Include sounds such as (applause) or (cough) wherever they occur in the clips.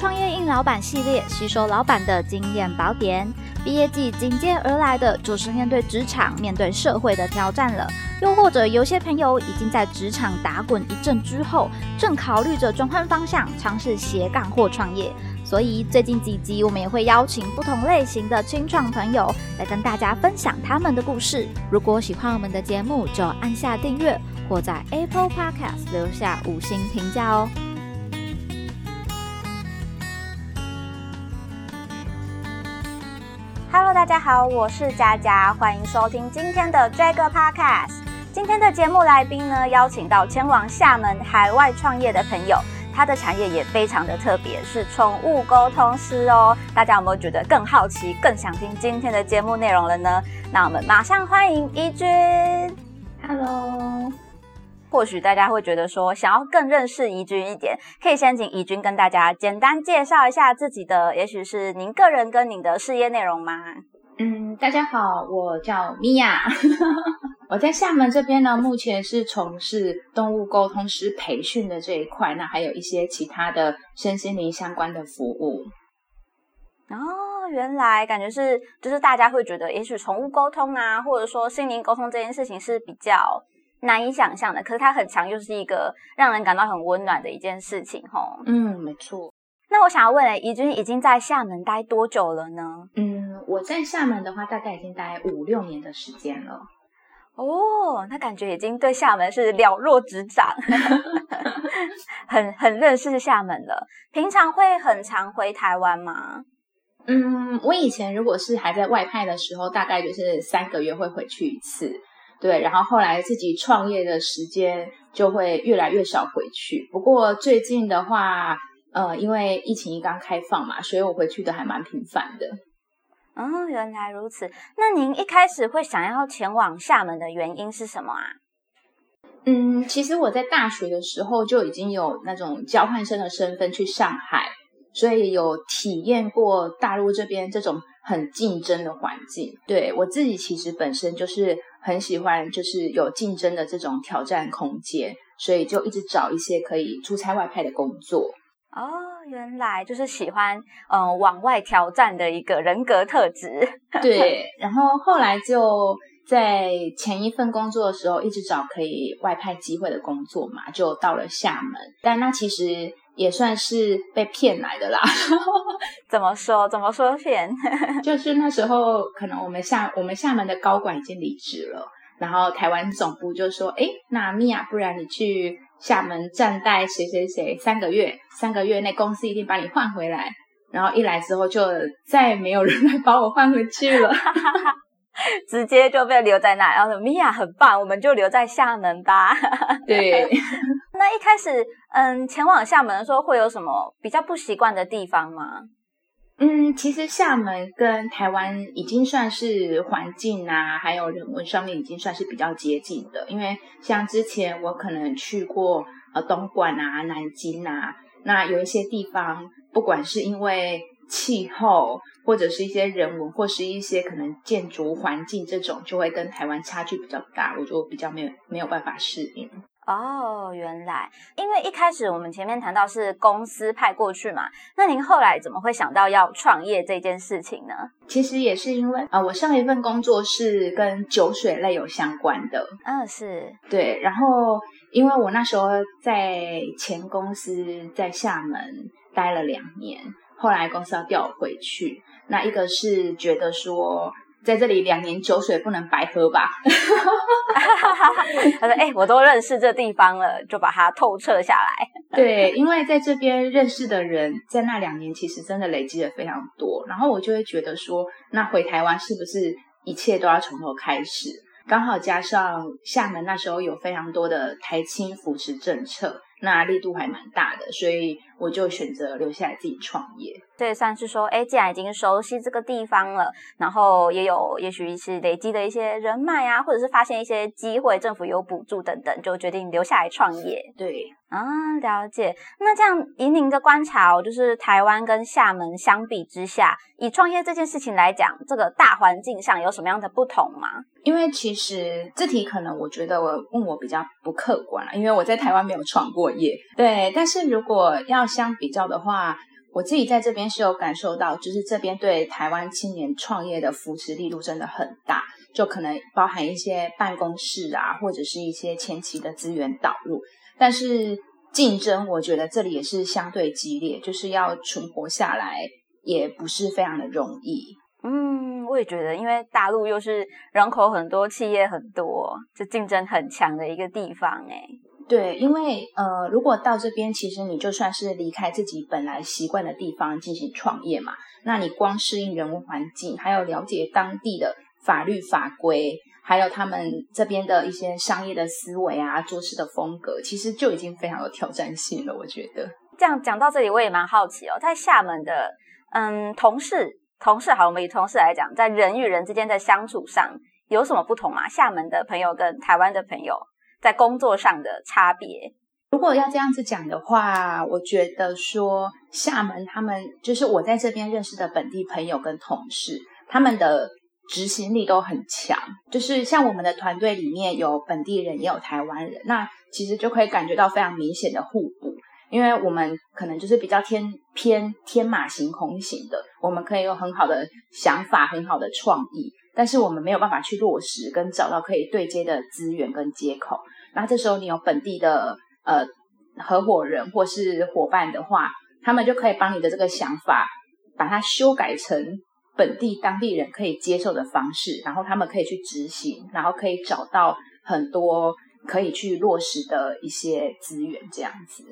创业硬老板系列，吸收老板的经验宝典。毕业季紧接而来的就是面对职场、面对社会的挑战了。又或者有些朋友已经在职场打滚一阵之后，正考虑着转换方向，尝试斜杠或创业。所以最近几集我们也会邀请不同类型的青创朋友来跟大家分享他们的故事。如果喜欢我们的节目，就按下订阅或在 Apple Podcast 留下五星评价哦。Hello，大家好，我是佳佳，欢迎收听今天的这个 Podcast。今天的节目来宾呢，邀请到前往厦门海外创业的朋友，他的产业也非常的特别，是宠物沟通师哦。大家有没有觉得更好奇、更想听今天的节目内容了呢？那我们马上欢迎一君。Hello。或许大家会觉得说，想要更认识怡君一点，可以先请怡君跟大家简单介绍一下自己的，也许是您个人跟您的事业内容吗？嗯，大家好，我叫米娅，(laughs) 我在厦门这边呢，目前是从事动物沟通师培训的这一块，那还有一些其他的身心灵相关的服务。哦，原来感觉是，就是大家会觉得，也许宠物沟通啊，或者说心灵沟通这件事情是比较。难以想象的，可是它很强，又是一个让人感到很温暖的一件事情，吼。嗯，没错。那我想要问，哎，怡君已经在厦门待多久了呢？嗯，我在厦门的话，大概已经待五六年的时间了。哦，那感觉已经对厦门是了若指掌，(laughs) 很很认识厦门了。平常会很常回台湾吗？嗯，我以前如果是还在外派的时候，大概就是三个月会回去一次。对，然后后来自己创业的时间就会越来越少回去。不过最近的话，呃，因为疫情一刚开放嘛，所以我回去的还蛮频繁的。哦，原来如此。那您一开始会想要前往厦门的原因是什么啊？嗯，其实我在大学的时候就已经有那种交换生的身份去上海，所以有体验过大陆这边这种很竞争的环境。对我自己其实本身就是。很喜欢就是有竞争的这种挑战空间，所以就一直找一些可以出差外派的工作。哦，原来就是喜欢嗯往外挑战的一个人格特质。(laughs) 对，然后后来就在前一份工作的时候，一直找可以外派机会的工作嘛，就到了厦门。但那其实。也算是被骗来的啦。(laughs) 怎么说？怎么说骗？(laughs) 就是那时候，可能我们厦我们厦门的高管已经离职了，然后台湾总部就说：“哎，那米娅，不然你去厦门暂代谁谁谁三个月，三个月内公司一定把你换回来。”然后一来之后，就再没有人来把我换回去了。(laughs) 直接就被留在那，然后米娅很棒，我们就留在厦门吧。对，那一开始，嗯，前往厦门的时候会有什么比较不习惯的地方吗？嗯，其实厦门跟台湾已经算是环境啊，还有人文上面已经算是比较接近的。因为像之前我可能去过呃东莞啊、南京啊，那有一些地方，不管是因为气候。或者是一些人文，或是一些可能建筑环境这种，就会跟台湾差距比较大，我就比较没有没有办法适应。哦，原来，因为一开始我们前面谈到是公司派过去嘛，那您后来怎么会想到要创业这件事情呢？其实也是因为啊，我上一份工作是跟酒水类有相关的。嗯，是对。然后因为我那时候在前公司在厦门待了两年，后来公司要调我回去。那一个是觉得说，在这里两年酒水不能白喝吧？(laughs) 他说：“哎，我都认识这地方了，就把它透彻下来。(laughs) ”对，因为在这边认识的人，在那两年其实真的累积了非常多，然后我就会觉得说，那回台湾是不是一切都要从头开始？刚好加上厦门那时候有非常多的台青扶持政策。那力度还蛮大的，所以我就选择留下来自己创业。这算是说，哎，既然已经熟悉这个地方了，然后也有也许是累积的一些人脉啊，或者是发现一些机会，政府有补助等等，就决定留下来创业。对。啊，了解。那这样以您的观察哦，就是台湾跟厦门相比之下，以创业这件事情来讲，这个大环境上有什么样的不同吗？因为其实这题可能我觉得我问我比较不客观了，因为我在台湾没有创过业。对，但是如果要相比较的话，我自己在这边是有感受到，就是这边对台湾青年创业的扶持力度真的很大，就可能包含一些办公室啊，或者是一些前期的资源导入。但是竞争，我觉得这里也是相对激烈，就是要存活下来也不是非常的容易。嗯，我也觉得，因为大陆又是人口很多、企业很多，就竞争很强的一个地方，哎。对，因为呃，如果到这边，其实你就算是离开自己本来习惯的地方进行创业嘛，那你光适应人文环境，还有了解当地的法律法规，还有他们这边的一些商业的思维啊、做事的风格，其实就已经非常有挑战性了。我觉得这样讲到这里，我也蛮好奇哦，在厦门的嗯同事同事，好，我们以同事来讲，在人与人之间的相处上有什么不同吗？厦门的朋友跟台湾的朋友。在工作上的差别，如果要这样子讲的话，我觉得说厦门他们就是我在这边认识的本地朋友跟同事，他们的执行力都很强。就是像我们的团队里面有本地人也有台湾人，那其实就可以感觉到非常明显的互补。因为我们可能就是比较天偏天马行空型的，我们可以有很好的想法、很好的创意。但是我们没有办法去落实跟找到可以对接的资源跟接口，那这时候你有本地的呃合伙人或是伙伴的话，他们就可以帮你的这个想法，把它修改成本地当地人可以接受的方式，然后他们可以去执行，然后可以找到很多可以去落实的一些资源，这样子。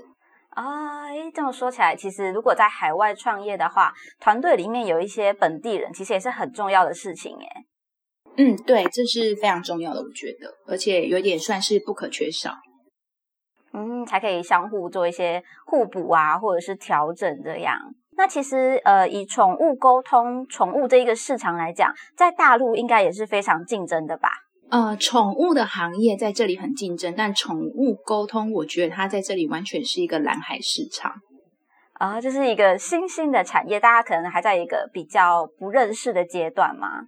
啊，哎，这么说起来，其实如果在海外创业的话，团队里面有一些本地人，其实也是很重要的事情，耶。嗯，对，这是非常重要的，我觉得，而且有点算是不可缺少。嗯，才可以相互做一些互补啊，或者是调整这样。那其实，呃，以宠物沟通、宠物这一个市场来讲，在大陆应该也是非常竞争的吧？呃，宠物的行业在这里很竞争，但宠物沟通，我觉得它在这里完全是一个蓝海市场啊，这是一个新兴的产业，大家可能还在一个比较不认识的阶段吗？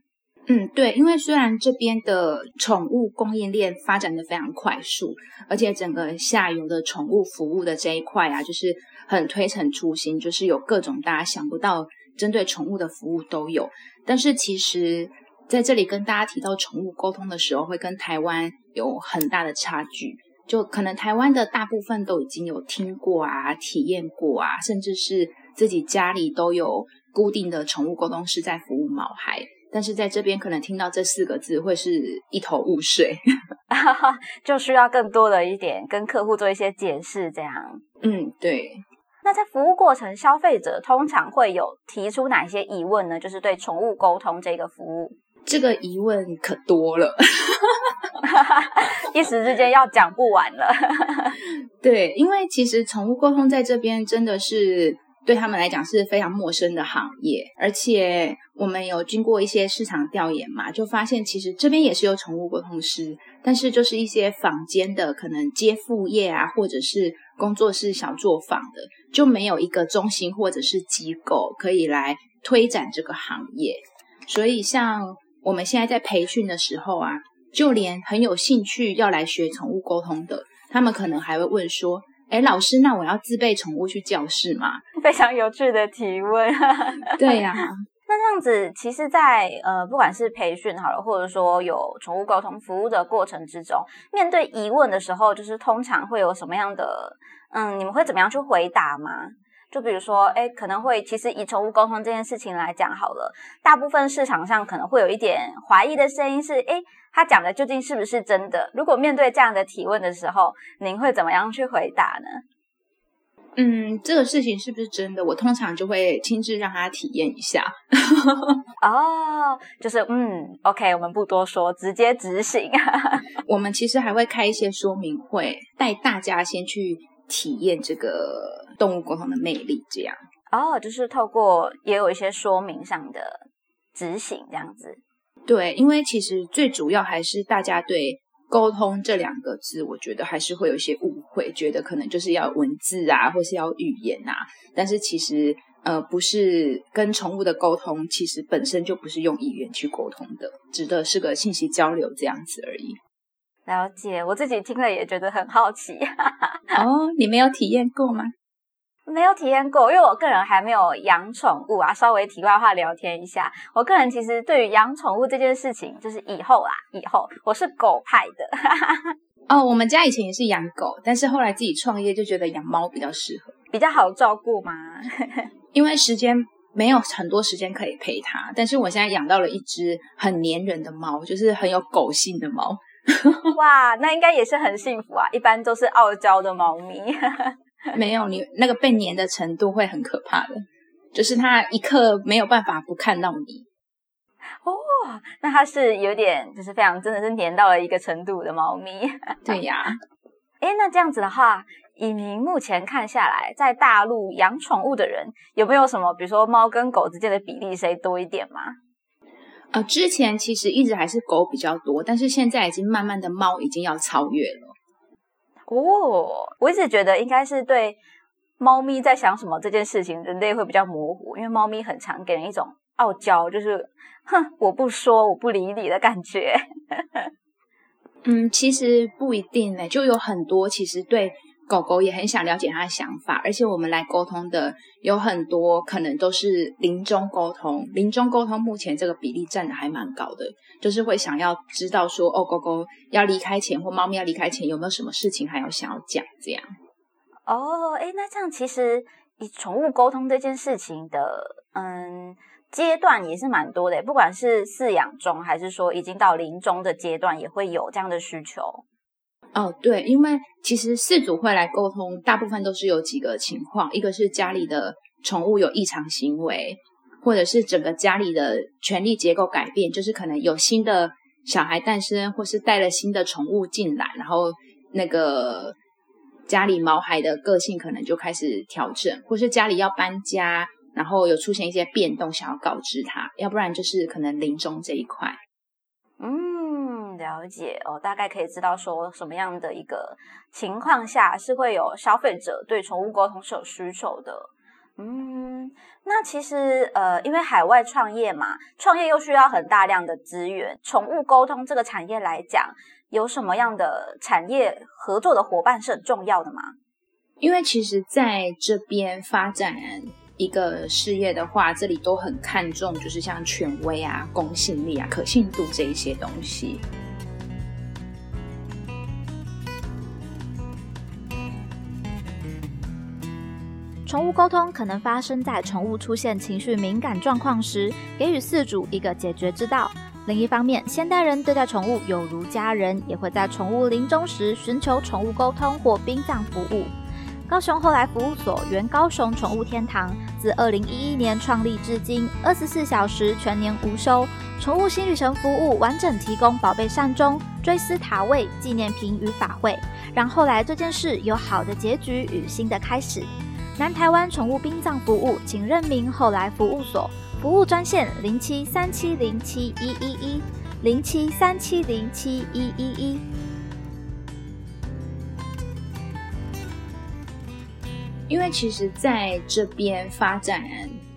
嗯，对，因为虽然这边的宠物供应链发展的非常快速，而且整个下游的宠物服务的这一块啊，就是很推陈出新，就是有各种大家想不到针对宠物的服务都有，但是其实。在这里跟大家提到宠物沟通的时候，会跟台湾有很大的差距。就可能台湾的大部分都已经有听过啊、体验过啊，甚至是自己家里都有固定的宠物沟通师在服务毛孩。但是在这边可能听到这四个字会是一头雾水，(laughs) 就需要更多的一点跟客户做一些解释，这样。嗯，对。那在服务过程，消费者通常会有提出哪些疑问呢？就是对宠物沟通这个服务。这个疑问可多了，(laughs) 一时之间要讲不完了。对，因为其实宠物沟通在这边真的是对他们来讲是非常陌生的行业，而且我们有经过一些市场调研嘛，就发现其实这边也是有宠物沟通师，但是就是一些坊间的可能接副业啊，或者是工作室小作坊的，就没有一个中心或者是机构可以来推展这个行业，所以像。我们现在在培训的时候啊，就连很有兴趣要来学宠物沟通的，他们可能还会问说：“哎，老师，那我要自备宠物去教室吗？”非常有趣的提问。(laughs) 对呀，那这样子，其实，在呃，不管是培训好了，或者说有宠物沟通服务的过程之中，面对疑问的时候，就是通常会有什么样的嗯，你们会怎么样去回答吗？就比如说，哎，可能会其实以宠物沟通这件事情来讲好了，大部分市场上可能会有一点怀疑的声音是，哎，他讲的究竟是不是真的？如果面对这样的提问的时候，您会怎么样去回答呢？嗯，这个事情是不是真的？我通常就会亲自让他体验一下。(laughs) 哦，就是嗯，OK，我们不多说，直接执行。(laughs) 我们其实还会开一些说明会，带大家先去体验这个。动物沟通的魅力，这样哦，就是透过也有一些说明上的执行，这样子。对，因为其实最主要还是大家对沟通这两个字，我觉得还是会有一些误会，觉得可能就是要文字啊，或是要语言啊。但是其实呃，不是跟宠物的沟通，其实本身就不是用语言去沟通的，指的是个信息交流这样子而已。了解，我自己听了也觉得很好奇。(laughs) 哦，你没有体验过吗？没有体验过，因为我个人还没有养宠物啊。稍微题外话聊天一下，我个人其实对于养宠物这件事情，就是以后啦，以后我是狗派的。(laughs) 哦，我们家以前也是养狗，但是后来自己创业就觉得养猫比较适合，比较好照顾嘛。(laughs) 因为时间没有很多时间可以陪它，但是我现在养到了一只很粘人的猫，就是很有狗性的猫。(laughs) 哇，那应该也是很幸福啊！一般都是傲娇的猫咪。(laughs) 没有你那个被粘的程度会很可怕的，就是它一刻没有办法不看到你。哦，那它是有点就是非常真的是粘到了一个程度的猫咪。(laughs) 对呀。哎，那这样子的话，以您目前看下来，在大陆养宠物的人有没有什么，比如说猫跟狗之间的比例谁多一点吗？呃，之前其实一直还是狗比较多，但是现在已经慢慢的猫已经要超越了。哦，我一直觉得应该是对猫咪在想什么这件事情，人类会比较模糊，因为猫咪很常给人一种傲娇，就是哼，我不说，我不理你的感觉。(laughs) 嗯，其实不一定呢，就有很多其实对。狗狗也很想了解它的想法，而且我们来沟通的有很多，可能都是临终沟通。临终沟通目前这个比例占的还蛮高的，就是会想要知道说，哦，狗狗要离开前或猫咪要离开前有没有什么事情还要想要讲这样。哦，哎，那这样其实以宠物沟通这件事情的，嗯，阶段也是蛮多的，不管是饲养中还是说已经到临终的阶段，也会有这样的需求。哦，对，因为其实四组会来沟通，大部分都是有几个情况，一个是家里的宠物有异常行为，或者是整个家里的权力结构改变，就是可能有新的小孩诞生，或是带了新的宠物进来，然后那个家里毛孩的个性可能就开始调整，或是家里要搬家，然后有出现一些变动，想要告知他，要不然就是可能临终这一块，嗯。了解哦，大概可以知道说什么样的一个情况下是会有消费者对宠物沟通是有需求的。嗯，那其实呃，因为海外创业嘛，创业又需要很大量的资源。宠物沟通这个产业来讲，有什么样的产业合作的伙伴是很重要的吗？因为其实在这边发展。一个事业的话，这里都很看重，就是像权威啊、公信力啊、可信度这一些东西。宠物沟通可能发生在宠物出现情绪敏感状况时，给予饲主一个解决之道。另一方面，现代人对待宠物有如家人，也会在宠物临终时寻求宠物沟通或殡葬服务。高雄后来服务所原高雄宠物天堂，自二零一一年创立至今，二十四小时全年无休，宠物新旅程服务完整提供宝贝善终、追思塔位、纪念品与法会，让后来这件事有好的结局与新的开始。南台湾宠物殡葬服务，请认明后来服务所，服务专线零七三七零七一一一零七三七零七一一一。因为其实在这边发展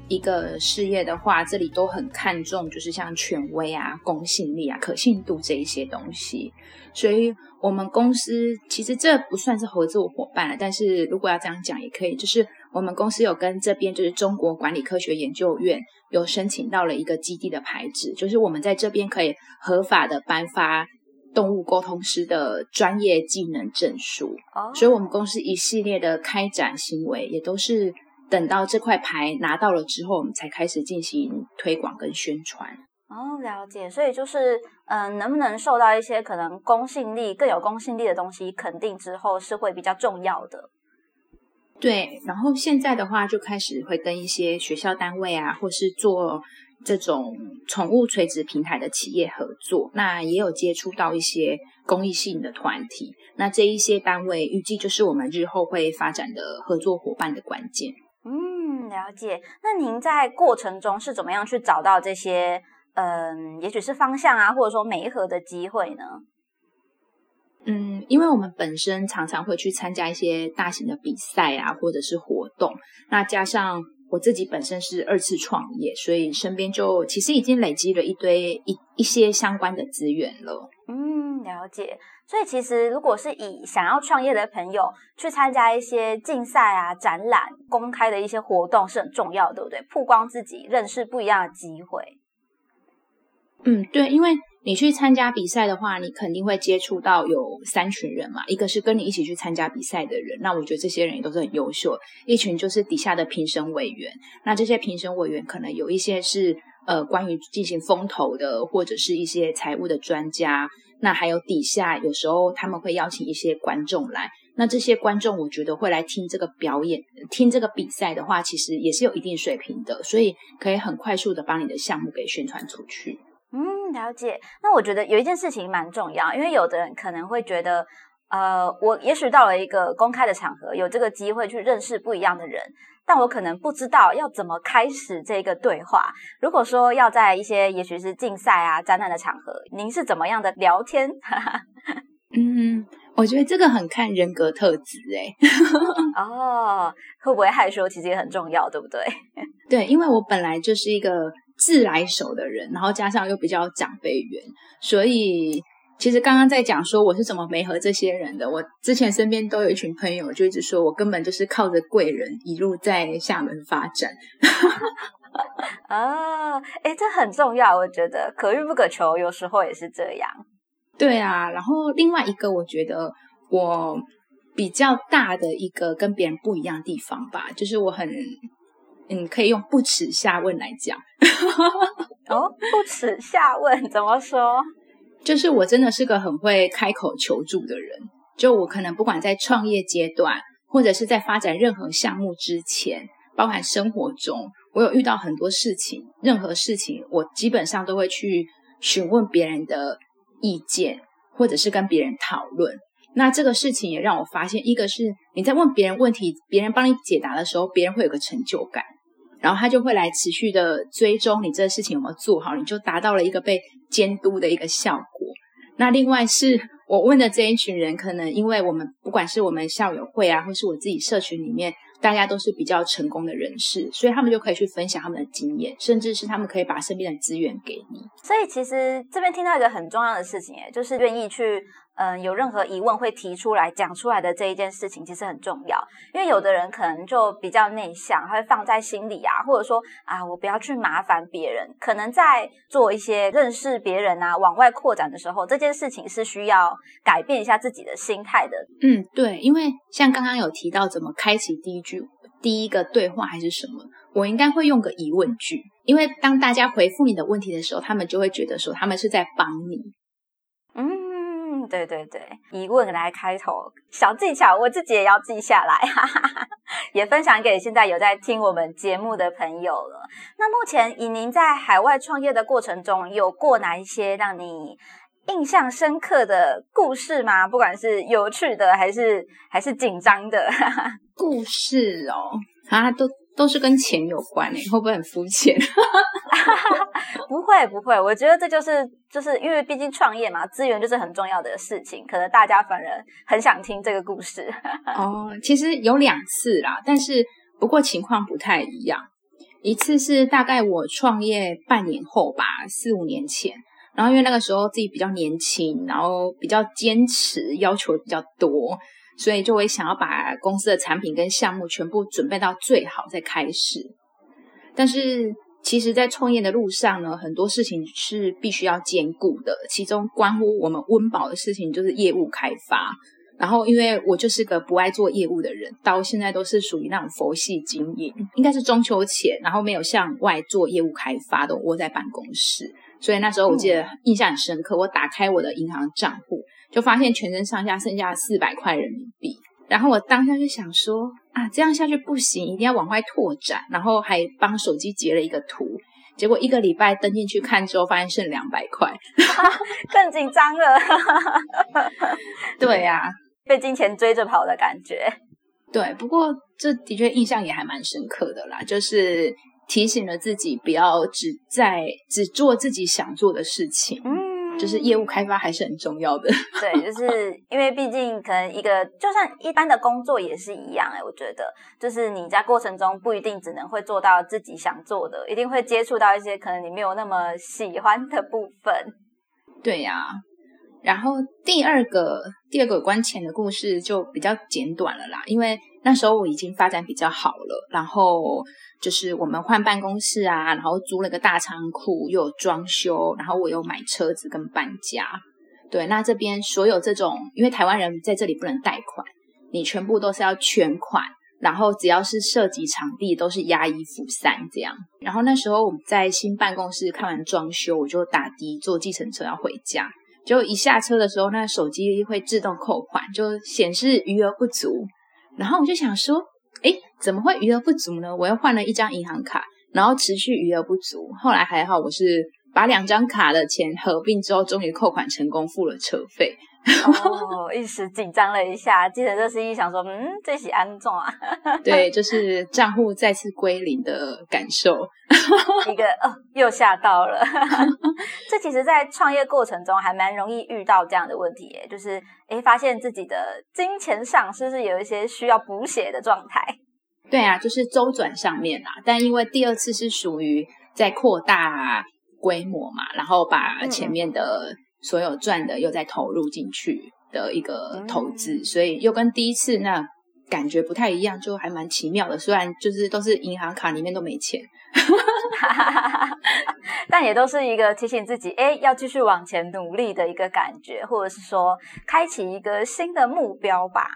一个事业的话，这里都很看重，就是像权威啊、公信力啊、可信度这一些东西。所以，我们公司其实这不算是合作伙伴了，但是如果要这样讲也可以，就是我们公司有跟这边就是中国管理科学研究院有申请到了一个基地的牌子，就是我们在这边可以合法的颁发。动物沟通师的专业技能证书，所以我们公司一系列的开展行为也都是等到这块牌拿到了之后，我们才开始进行推广跟宣传。哦，了解。所以就是，嗯，能不能受到一些可能公信力更有公信力的东西肯定之后，是会比较重要的。对，然后现在的话就开始会跟一些学校单位啊，或是做。这种宠物垂直平台的企业合作，那也有接触到一些公益性的团体，那这一些单位预计就是我们日后会发展的合作伙伴的关键。嗯，了解。那您在过程中是怎么样去找到这些，嗯，也许是方向啊，或者说媒合的机会呢？嗯，因为我们本身常常会去参加一些大型的比赛啊，或者是活动，那加上。我自己本身是二次创业，所以身边就其实已经累积了一堆一一些相关的资源了。嗯，了解。所以其实如果是以想要创业的朋友去参加一些竞赛啊、展览、公开的一些活动是很重要的，对不对？曝光自己，认识不一样的机会。嗯，对，因为你去参加比赛的话，你肯定会接触到有三群人嘛，一个是跟你一起去参加比赛的人，那我觉得这些人也都是很优秀；一群就是底下的评审委员，那这些评审委员可能有一些是呃关于进行风投的，或者是一些财务的专家，那还有底下有时候他们会邀请一些观众来，那这些观众我觉得会来听这个表演、听这个比赛的话，其实也是有一定水平的，所以可以很快速的把你的项目给宣传出去。嗯，了解。那我觉得有一件事情蛮重要，因为有的人可能会觉得，呃，我也许到了一个公开的场合，有这个机会去认识不一样的人，但我可能不知道要怎么开始这个对话。如果说要在一些也许是竞赛啊、展览的场合，您是怎么样的聊天？(laughs) 嗯，我觉得这个很看人格特质，哎，(laughs) 哦，会不会害羞，其实也很重要，对不对？(laughs) 对，因为我本来就是一个。自来熟的人，然后加上又比较长辈缘，所以其实刚刚在讲说我是怎么没和这些人的。我之前身边都有一群朋友，就一直说我根本就是靠着贵人一路在厦门发展。(laughs) 啊，哎，这很重要，我觉得可遇不可求，有时候也是这样。对啊，然后另外一个，我觉得我比较大的一个跟别人不一样的地方吧，就是我很。嗯，可以用不耻下问来讲。(laughs) 哦，不耻下问怎么说？就是我真的是个很会开口求助的人。就我可能不管在创业阶段，或者是在发展任何项目之前，包含生活中，我有遇到很多事情，任何事情我基本上都会去询问别人的意见，或者是跟别人讨论。那这个事情也让我发现，一个是你在问别人问题，别人帮你解答的时候，别人会有个成就感。然后他就会来持续的追踪你这个事情有没有做好，你就达到了一个被监督的一个效果。那另外是我问的这一群人，可能因为我们不管是我们校友会啊，或是我自己社群里面。大家都是比较成功的人士，所以他们就可以去分享他们的经验，甚至是他们可以把身边的资源给你。所以其实这边听到一个很重要的事情，哎，就是愿意去，嗯，有任何疑问会提出来讲出来的这一件事情，其实很重要。因为有的人可能就比较内向，会放在心里啊，或者说啊，我不要去麻烦别人。可能在做一些认识别人啊、往外扩展的时候，这件事情是需要改变一下自己的心态的。嗯，对，因为像刚刚有提到怎么开启第一句。第一个对话还是什么？我应该会用个疑问句，因为当大家回复你的问题的时候，他们就会觉得说他们是在帮你。嗯，对对对，疑问来开头，小技巧我自己也要记下来，哈哈哈，也分享给现在有在听我们节目的朋友了。那目前以您在海外创业的过程中，有过哪一些让你？印象深刻的故事吗？不管是有趣的还是还是紧张的故事哦，啊，都都是跟钱有关诶，(laughs) 会不会很肤浅？(laughs) 不会不会，我觉得这就是就是因为毕竟创业嘛，资源就是很重要的事情，可能大家反而很想听这个故事。(laughs) 哦，其实有两次啦，但是不过情况不太一样。一次是大概我创业半年后吧，四五年前。然后因为那个时候自己比较年轻，然后比较坚持，要求比较多，所以就会想要把公司的产品跟项目全部准备到最好再开始。但是其实，在创业的路上呢，很多事情是必须要兼顾的，其中关乎我们温饱的事情就是业务开发。然后因为我就是个不爱做业务的人，到现在都是属于那种佛系经营，应该是中秋前，然后没有向外做业务开发的，窝在办公室。所以那时候我记得印象很深刻，我打开我的银行账户，就发现全身上下剩下四百块人民币。然后我当下就想说啊，这样下去不行，一定要往外拓展。然后还帮手机截了一个图，结果一个礼拜登进去看之后，发现剩两百块，(laughs) 更紧张了。对呀，(laughs) 被金钱追着跑的感觉。对，不过这的确印象也还蛮深刻的啦，就是。提醒了自己不要只在只做自己想做的事情，嗯，就是业务开发还是很重要的。(laughs) 对，就是因为毕竟可能一个就算一般的工作也是一样哎，我觉得就是你在过程中不一定只能会做到自己想做的，一定会接触到一些可能你没有那么喜欢的部分。对呀，然后第二个第二个有关钱的故事就比较简短了啦，因为那时候我已经发展比较好了，然后就是我们换办公室啊，然后租了个大仓库，又有装修，然后我又买车子跟搬家。对，那这边所有这种，因为台湾人在这里不能贷款，你全部都是要全款，然后只要是涉及场地都是押一付三这样。然后那时候我们在新办公室看完装修，我就打的坐计程车要回家。就一下车的时候，那手机会自动扣款，就显示余额不足。然后我就想说，哎，怎么会余额不足呢？我又换了一张银行卡，然后持续余额不足。后来还好，我是把两张卡的钱合并之后，终于扣款成功，付了车费。哦，一时紧张了一下，记得这司机想说，嗯，这是安总啊？(laughs) 对，就是账户再次归零的感受，(laughs) 一个哦，又吓到了。(laughs) 这其实，在创业过程中还蛮容易遇到这样的问题，就是哎，发现自己的金钱上是不是有一些需要补血的状态？对啊，就是周转上面啊，但因为第二次是属于在扩大规模嘛，然后把前面的。所有赚的又再投入进去的一个投资，所以又跟第一次那感觉不太一样，就还蛮奇妙的。虽然就是都是银行卡里面都没钱，(laughs) 但也都是一个提醒自己，哎，要继续往前努力的一个感觉，或者是说开启一个新的目标吧。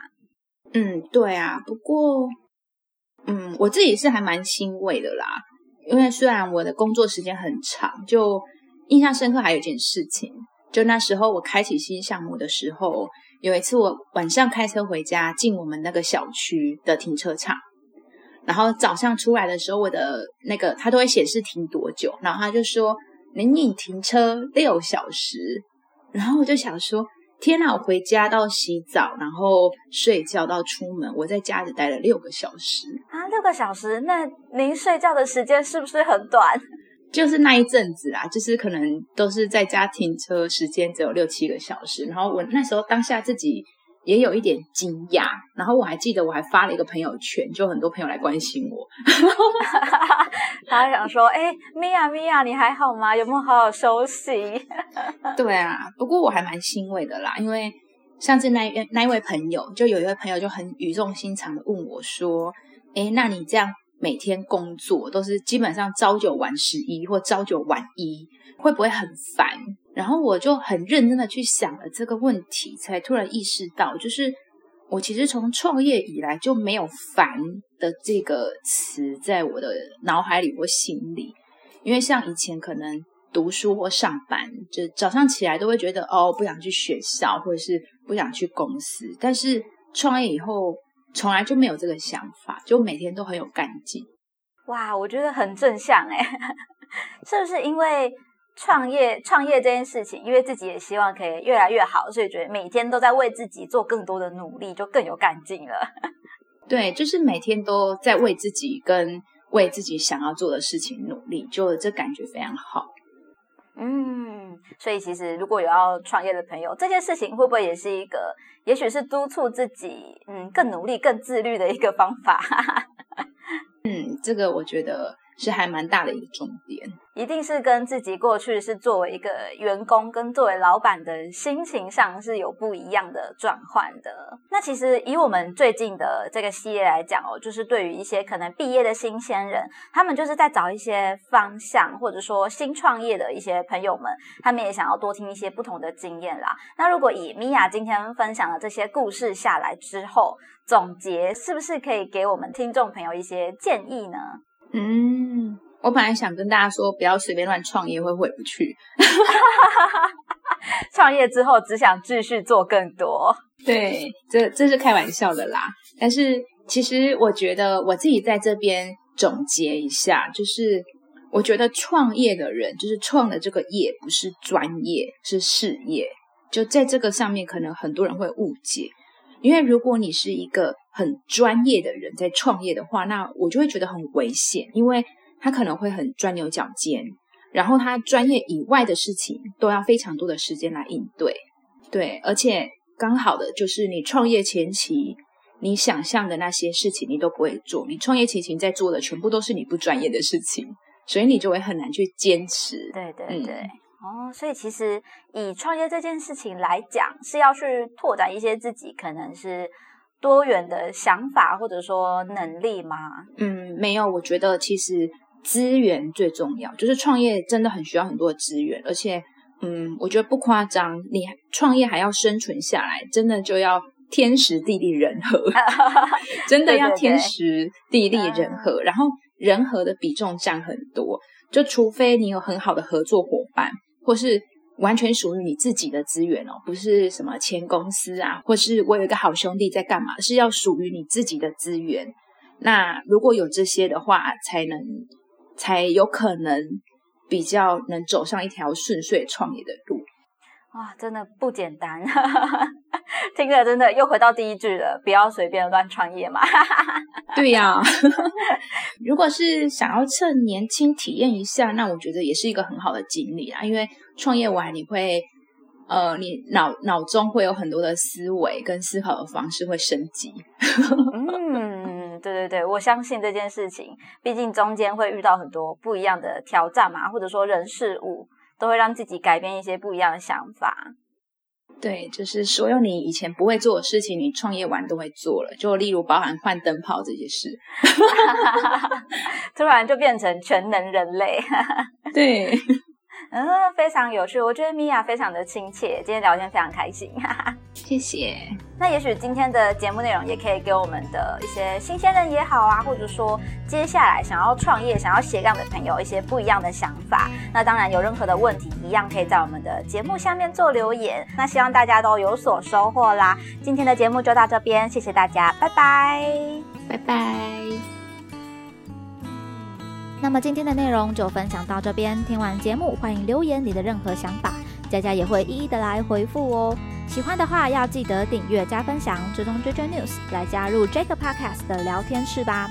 嗯，对啊。不过，嗯，我自己是还蛮欣慰的啦，因为虽然我的工作时间很长，就印象深刻还有一件事情。就那时候，我开启新项目的时候，有一次我晚上开车回家，进我们那个小区的停车场，然后早上出来的时候，我的那个它都会显示停多久，然后他就说：“您你停车六小时。”然后我就想说：“天哪！我回家到洗澡，然后睡觉到出门，我在家里待了六个小时啊！六个小时，那您睡觉的时间是不是很短？”就是那一阵子啊，就是可能都是在家停车时间只有六七个小时，然后我那时候当下自己也有一点惊讶，然后我还记得我还发了一个朋友圈，就很多朋友来关心我，(laughs) 他想说，哎，米娅米娅，你还好吗？有没有好好休息？(laughs) 对啊，不过我还蛮欣慰的啦，因为上次那那一位朋友，就有一位朋友就很语重心长的问我说，哎，那你这样。每天工作都是基本上朝九晚十一或朝九晚一，会不会很烦？然后我就很认真的去想了这个问题，才突然意识到，就是我其实从创业以来就没有“烦”的这个词在我的脑海里或心里。因为像以前可能读书或上班，就早上起来都会觉得哦，不想去学校或者是不想去公司，但是创业以后。从来就没有这个想法，就每天都很有干劲。哇，我觉得很正向哎，(laughs) 是不是因为创业创业这件事情，因为自己也希望可以越来越好，所以觉得每天都在为自己做更多的努力，就更有干劲了。(laughs) 对，就是每天都在为自己跟为自己想要做的事情努力，就这感觉非常好。嗯，所以其实如果有要创业的朋友，这件事情会不会也是一个，也许是督促自己，嗯，更努力、更自律的一个方法？(laughs) 嗯，这个我觉得。是还蛮大的一个重点，一定是跟自己过去是作为一个员工跟作为老板的心情上是有不一样的转换的。那其实以我们最近的这个系列来讲哦，就是对于一些可能毕业的新鲜人，他们就是在找一些方向，或者说新创业的一些朋友们，他们也想要多听一些不同的经验啦。那如果以米娅今天分享的这些故事下来之后，总结是不是可以给我们听众朋友一些建议呢？嗯，我本来想跟大家说，不要随便乱创业，会回不去。(laughs) 创业之后只想继续做更多。对，这这是开玩笑的啦。但是其实我觉得我自己在这边总结一下，就是我觉得创业的人，就是创的这个业不是专业，是事业。就在这个上面，可能很多人会误解。因为如果你是一个很专业的人在创业的话，那我就会觉得很危险，因为他可能会很钻牛角尖，然后他专业以外的事情都要非常多的时间来应对。对，而且刚好的就是你创业前期，你想象的那些事情你都不会做，你创业前期在做的全部都是你不专业的事情，所以你就会很难去坚持。对对对。哦，所以其实以创业这件事情来讲，是要去拓展一些自己可能是多元的想法或者说能力吗？嗯，没有，我觉得其实资源最重要，就是创业真的很需要很多资源，而且，嗯，我觉得不夸张，你创业还要生存下来，真的就要天时地利人和，(laughs) 真的要天时地利人和，然后人和的比重占很多，就除非你有很好的合作伙伴。或是完全属于你自己的资源哦，不是什么前公司啊，或是我有一个好兄弟在干嘛，是要属于你自己的资源。那如果有这些的话，才能才有可能比较能走上一条顺遂创业的路。哇，真的不简单，(laughs) 听着真的又回到第一句了，不要随便乱创业嘛。(laughs) 对呀，(laughs) 如果是想要趁年轻体验一下，那我觉得也是一个很好的经历啊。因为创业完你会，呃，你脑脑中会有很多的思维跟思考的方式会升级。嗯，对对对，我相信这件事情，毕竟中间会遇到很多不一样的挑战嘛，或者说人事物。都会让自己改变一些不一样的想法。对，就是所有你以前不会做的事情，你创业完都会做了。就例如包含换灯泡这些事，(laughs) 突然就变成全能人类。(laughs) 对。嗯，非常有趣，我觉得米娅非常的亲切，今天聊天非常开心，哈 (laughs) 哈谢谢。那也许今天的节目内容也可以给我们的一些新鲜人也好啊，或者说接下来想要创业、想要斜杠的朋友一些不一样的想法。那当然有任何的问题，一样可以在我们的节目下面做留言。那希望大家都有所收获啦。今天的节目就到这边，谢谢大家，拜拜，拜拜。那么今天的内容就分享到这边，听完节目欢迎留言你的任何想法，佳佳也会一一的来回复哦。喜欢的话要记得订阅加分享，追踪追追 news 来加入 Jack Podcast 的聊天室吧。